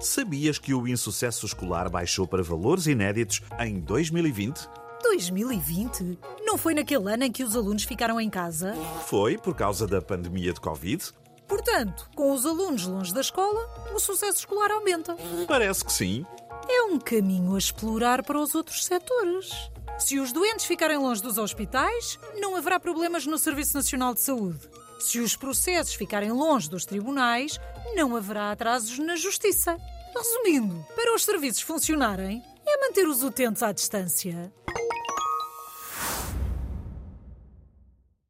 Sabias que o insucesso escolar baixou para valores inéditos em 2020? 2020? Não foi naquele ano em que os alunos ficaram em casa? Foi por causa da pandemia de Covid? Portanto, com os alunos longe da escola, o sucesso escolar aumenta. Parece que sim. É um caminho a explorar para os outros setores. Se os doentes ficarem longe dos hospitais, não haverá problemas no Serviço Nacional de Saúde. Se os processos ficarem longe dos tribunais, não haverá atrasos na justiça. Resumindo, para os serviços funcionarem, é manter os utentes à distância.